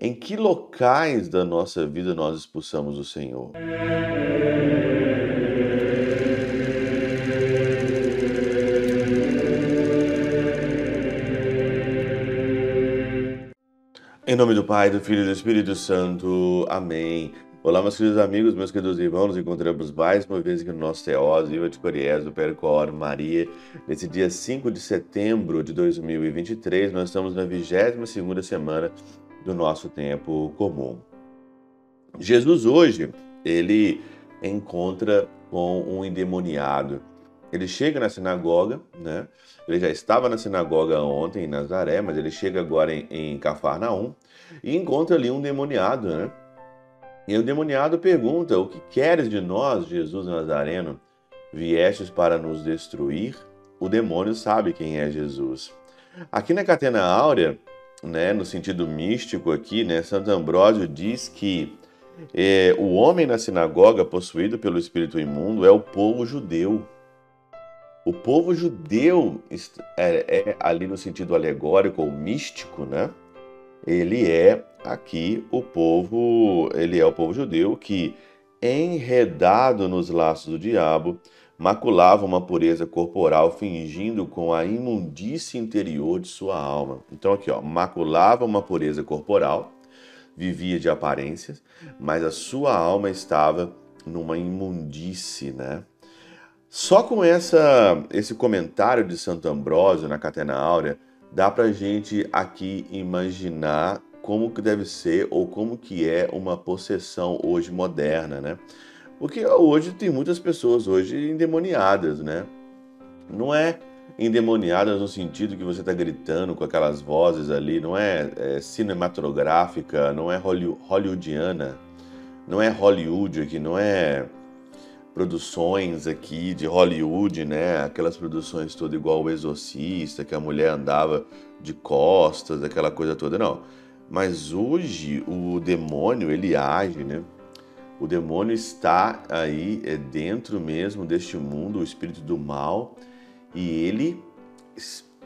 Em que locais da nossa vida nós expulsamos o Senhor? Em nome do Pai, do Filho e do Espírito Santo. Amém. Olá, meus queridos amigos, meus queridos irmãos, nos encontramos mais uma vez aqui no nosso Teós, Viva de Coriés, do Percor Maria. Nesse dia 5 de setembro de 2023, nós estamos na 22ª semana do nosso tempo comum. Jesus hoje, ele encontra com um endemoniado. Ele chega na sinagoga, né? Ele já estava na sinagoga ontem em Nazaré, mas ele chega agora em, em Cafarnaum e encontra ali um demoniado, né? E o demoniado pergunta: O que queres de nós, Jesus Nazareno? Viestes para nos destruir? O demônio sabe quem é Jesus. Aqui na Catena Áurea, né, no sentido místico aqui, né, Santo Ambrósio diz que é, o homem na sinagoga possuído pelo espírito imundo é o povo judeu. O povo judeu é, é, ali no sentido alegórico ou místico, né? Ele é aqui o povo, ele é o povo judeu que enredado nos laços do diabo, maculava uma pureza corporal fingindo com a imundície interior de sua alma. Então aqui, ó, maculava uma pureza corporal, vivia de aparências, mas a sua alma estava numa imundície, né? Só com essa, esse comentário de Santo Ambrósio na Catena Áurea, dá para gente aqui imaginar como que deve ser ou como que é uma possessão hoje moderna, né? Porque hoje tem muitas pessoas hoje endemoniadas, né? Não é endemoniadas no sentido que você está gritando com aquelas vozes ali, não é, é cinematográfica, não é hollywoodiana, não é Hollywood aqui, não é produções aqui de Hollywood, né? Aquelas produções todas igual o Exorcista, que a mulher andava de costas, aquela coisa toda, não. Mas hoje o demônio ele age, né? O demônio está aí é dentro mesmo deste mundo, o espírito do mal, e ele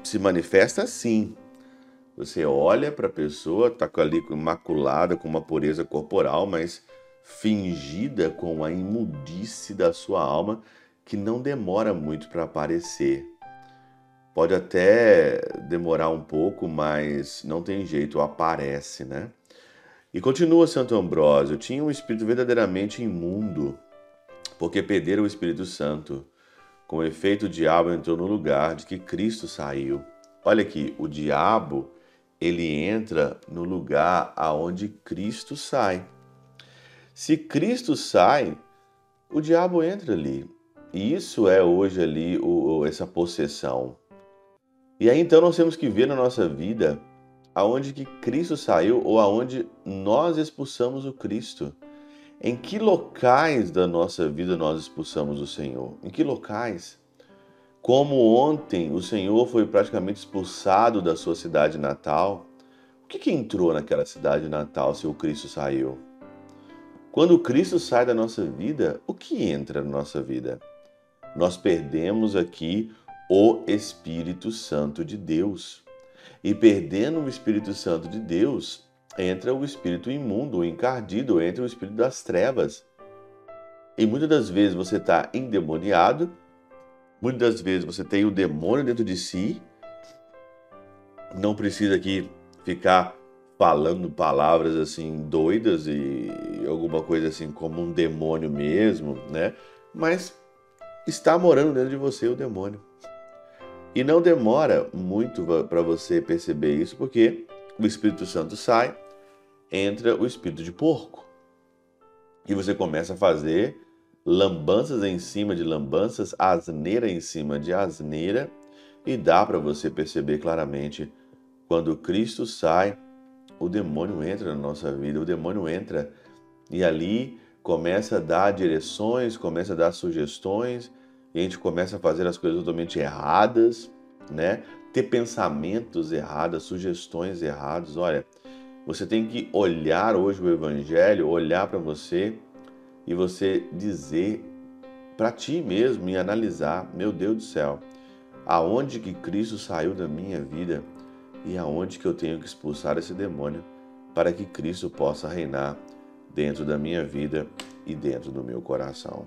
se manifesta assim. Você olha para a pessoa, está ali imaculada, com uma pureza corporal, mas fingida com a imundice da sua alma que não demora muito para aparecer. Pode até demorar um pouco, mas não tem jeito, aparece, né? E continua Santo Ambrósio: tinha um espírito verdadeiramente imundo, porque perderam o Espírito Santo. Com efeito, o diabo entrou no lugar de que Cristo saiu. Olha aqui, o diabo ele entra no lugar aonde Cristo sai. Se Cristo sai, o diabo entra ali. E isso é hoje ali o, essa possessão. E aí então nós temos que ver na nossa vida aonde que Cristo saiu ou aonde nós expulsamos o Cristo. Em que locais da nossa vida nós expulsamos o Senhor? Em que locais? Como ontem o Senhor foi praticamente expulsado da sua cidade natal, o que, que entrou naquela cidade natal se o Cristo saiu? Quando Cristo sai da nossa vida, o que entra na nossa vida? Nós perdemos aqui o Espírito Santo de Deus. E perdendo o Espírito Santo de Deus, entra o espírito imundo, o encardido, entra o espírito das trevas. E muitas das vezes você está endemoniado, muitas das vezes você tem o demônio dentro de si. Não precisa aqui ficar falando palavras assim doidas e alguma coisa assim como um demônio mesmo, né? Mas está morando dentro de você o demônio. E não demora muito para você perceber isso, porque o Espírito Santo sai, entra o espírito de porco. E você começa a fazer lambanças em cima de lambanças, asneira em cima de asneira, e dá para você perceber claramente quando Cristo sai, o demônio entra na nossa vida, o demônio entra e ali começa a dar direções, começa a dar sugestões, e a gente começa a fazer as coisas totalmente erradas, né? Ter pensamentos errados, sugestões erradas. Olha, você tem que olhar hoje o evangelho, olhar para você e você dizer para ti mesmo e analisar, meu Deus do céu, aonde que Cristo saiu da minha vida? e aonde que eu tenho que expulsar esse demônio para que Cristo possa reinar dentro da minha vida e dentro do meu coração.